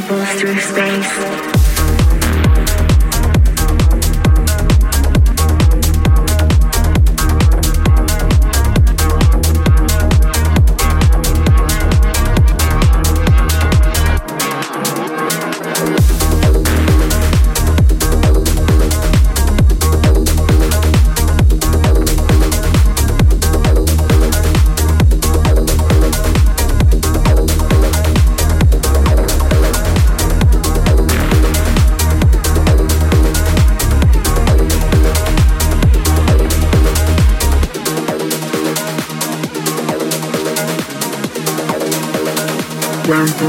through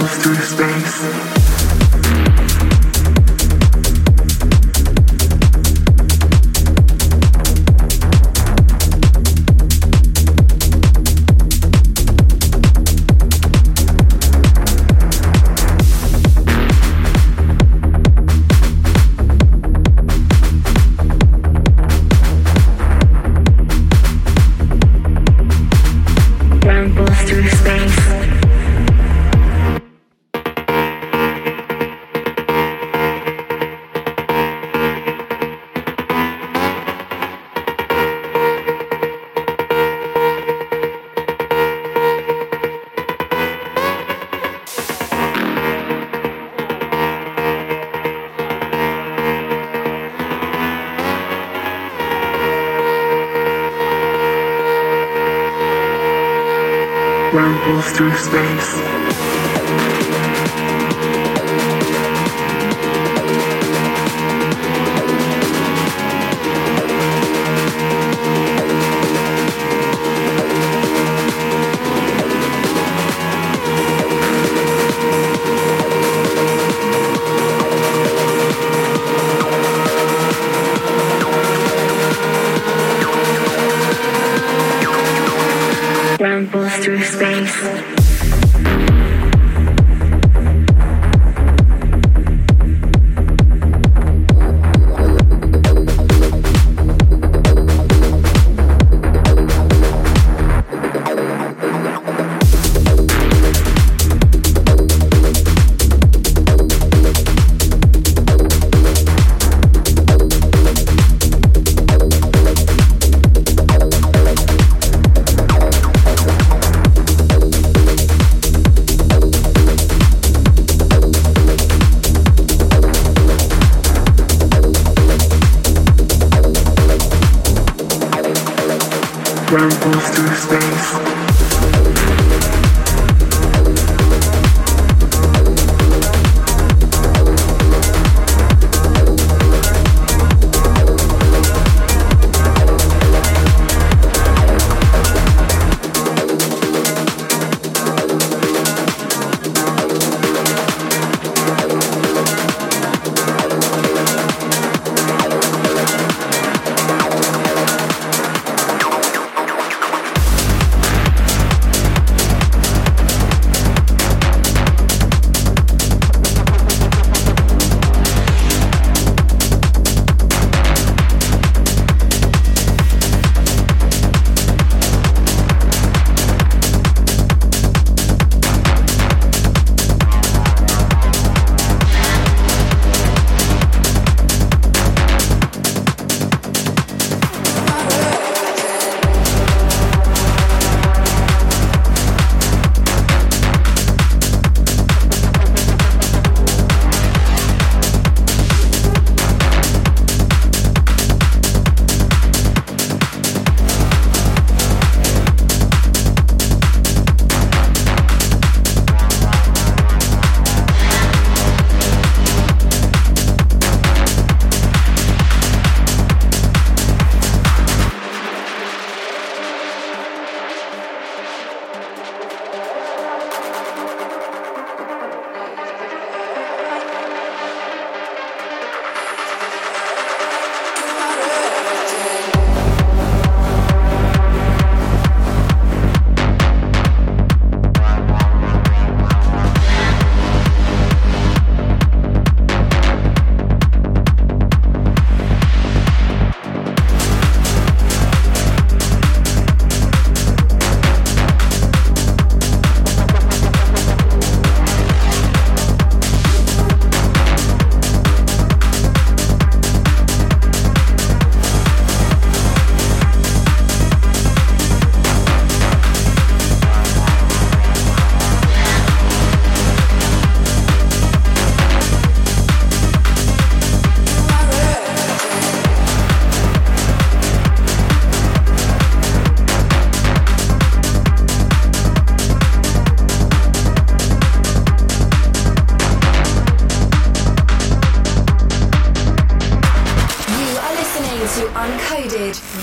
through space.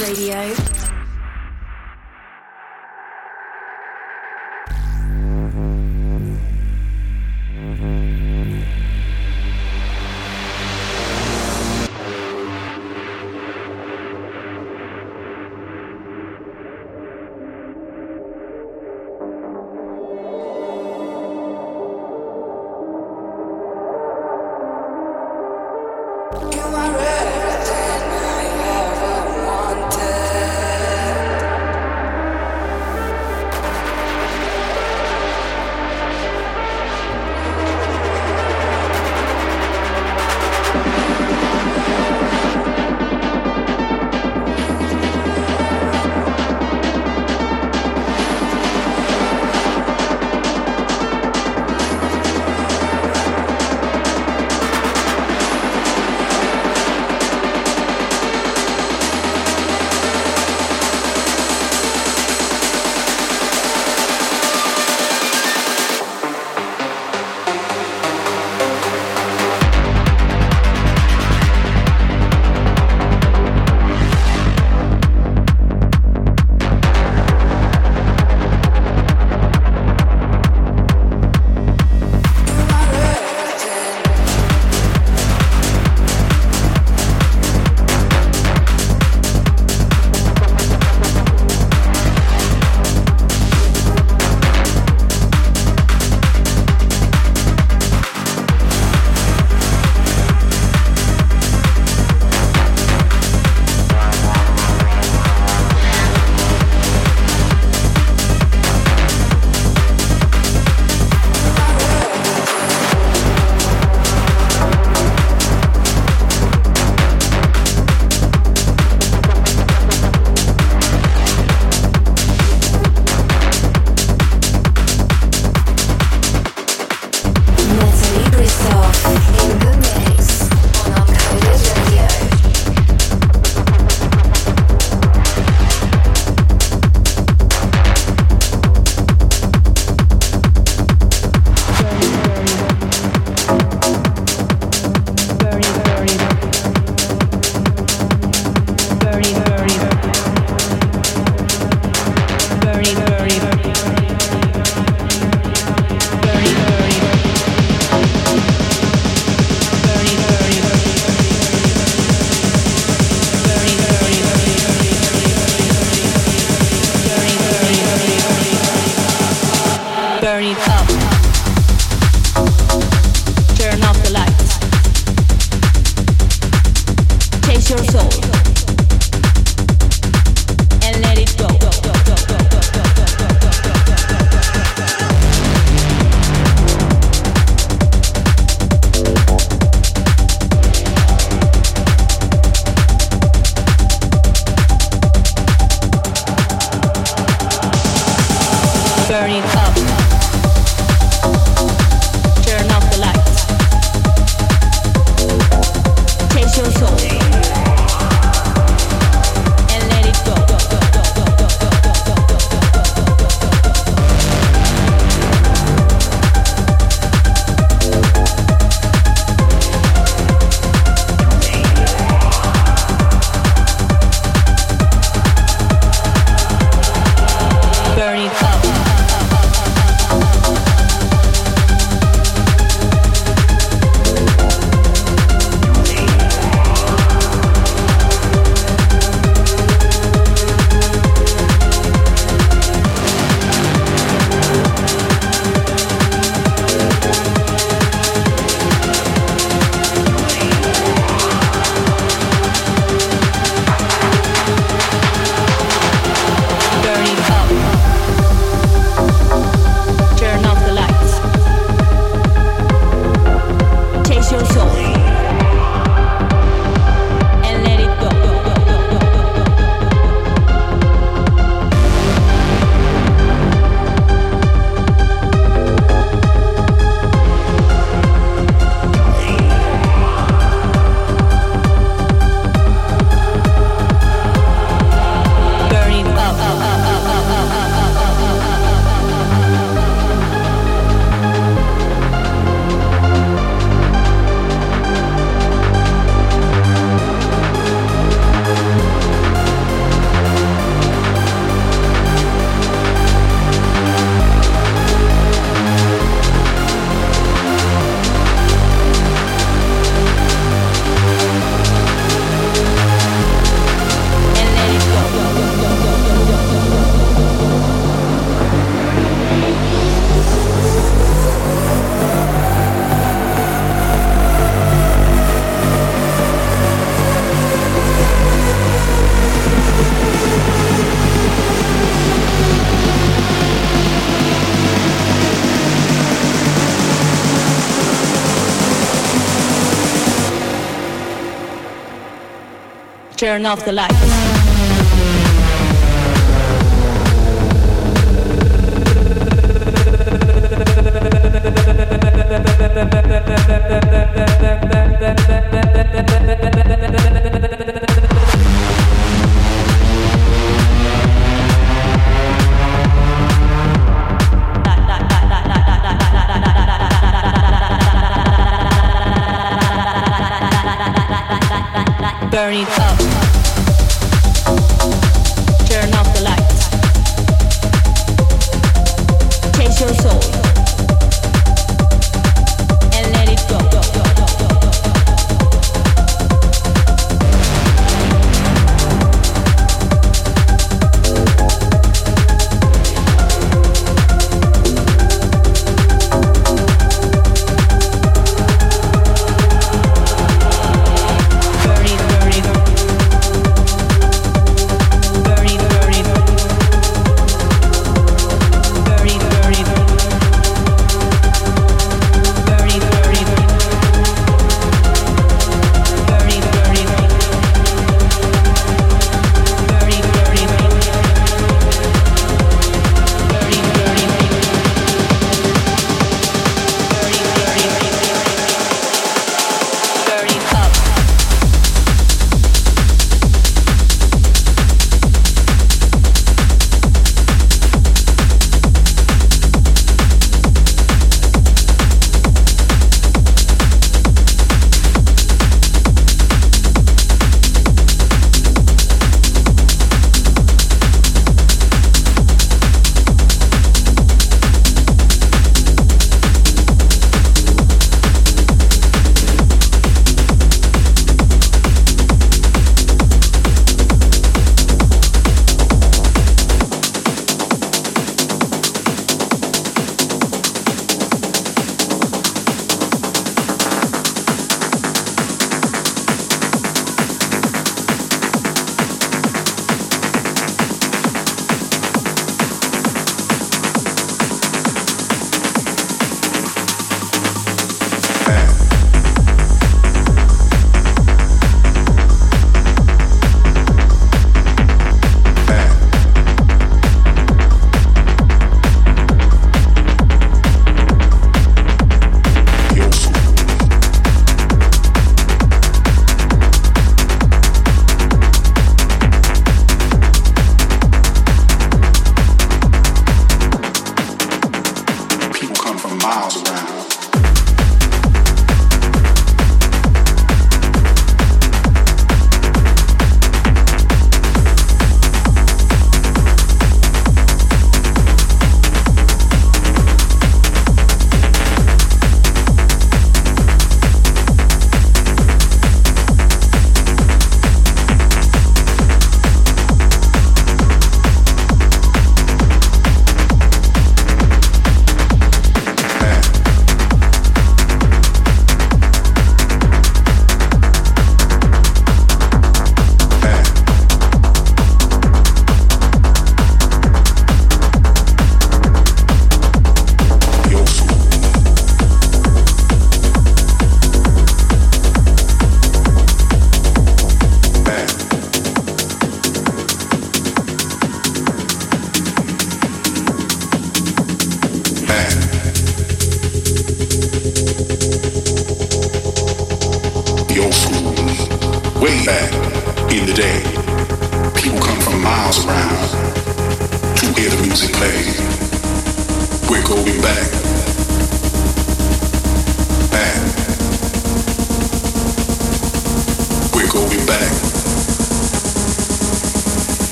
Radio. Turn off the lights.